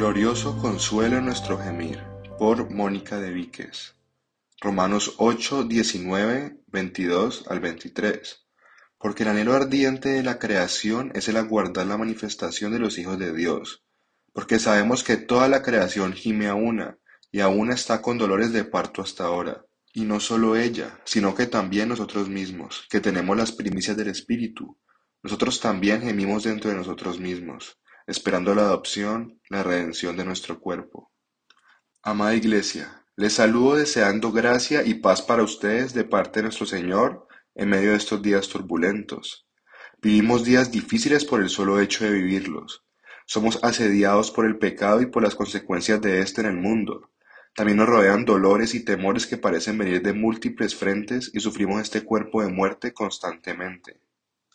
glorioso consuelo nuestro gemir, por Mónica de Víquez. Romanos 8, 19, 22 al 23. Porque el anhelo ardiente de la creación es el aguardar la manifestación de los hijos de Dios. Porque sabemos que toda la creación gime a una, y aún está con dolores de parto hasta ahora. Y no solo ella, sino que también nosotros mismos, que tenemos las primicias del Espíritu. Nosotros también gemimos dentro de nosotros mismos esperando la adopción, la redención de nuestro cuerpo. Amada Iglesia, les saludo deseando gracia y paz para ustedes de parte de nuestro Señor en medio de estos días turbulentos. Vivimos días difíciles por el solo hecho de vivirlos. Somos asediados por el pecado y por las consecuencias de éste en el mundo. También nos rodean dolores y temores que parecen venir de múltiples frentes y sufrimos este cuerpo de muerte constantemente.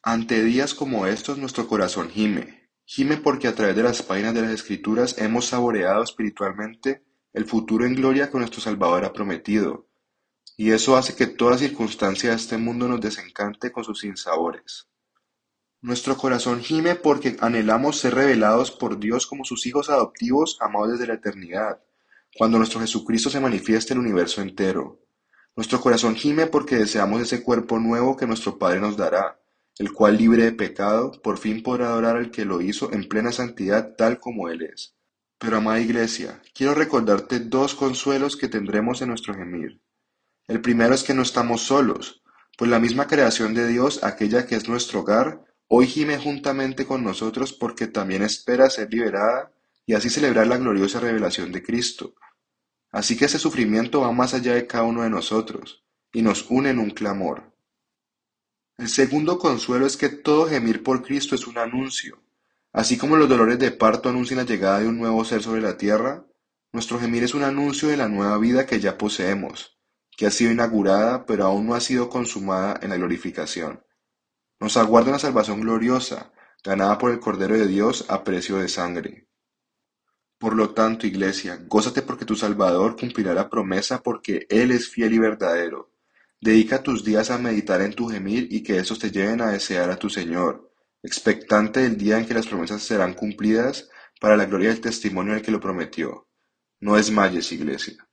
Ante días como estos nuestro corazón gime, Gime porque a través de las páginas de las Escrituras hemos saboreado espiritualmente el futuro en gloria que nuestro Salvador ha prometido, y eso hace que toda circunstancia de este mundo nos desencante con sus sinsabores. Nuestro corazón gime porque anhelamos ser revelados por Dios como sus hijos adoptivos amados desde la eternidad, cuando nuestro Jesucristo se manifieste en el universo entero. Nuestro corazón gime porque deseamos ese cuerpo nuevo que nuestro Padre nos dará, el cual libre de pecado, por fin podrá adorar al que lo hizo en plena santidad tal como Él es. Pero amada Iglesia, quiero recordarte dos consuelos que tendremos en nuestro gemir. El primero es que no estamos solos, pues la misma creación de Dios, aquella que es nuestro hogar, hoy gime juntamente con nosotros porque también espera ser liberada y así celebrar la gloriosa revelación de Cristo. Así que ese sufrimiento va más allá de cada uno de nosotros y nos une en un clamor. El segundo consuelo es que todo gemir por Cristo es un anuncio. Así como los dolores de parto anuncian la llegada de un nuevo ser sobre la tierra, nuestro gemir es un anuncio de la nueva vida que ya poseemos, que ha sido inaugurada pero aún no ha sido consumada en la glorificación. Nos aguarda una salvación gloriosa, ganada por el Cordero de Dios a precio de sangre. Por lo tanto, Iglesia, gózate porque tu Salvador cumplirá la promesa porque Él es fiel y verdadero Dedica tus días a meditar en tu gemir y que estos te lleven a desear a tu Señor, expectante del día en que las promesas serán cumplidas para la gloria del testimonio del que lo prometió. No desmayes, iglesia.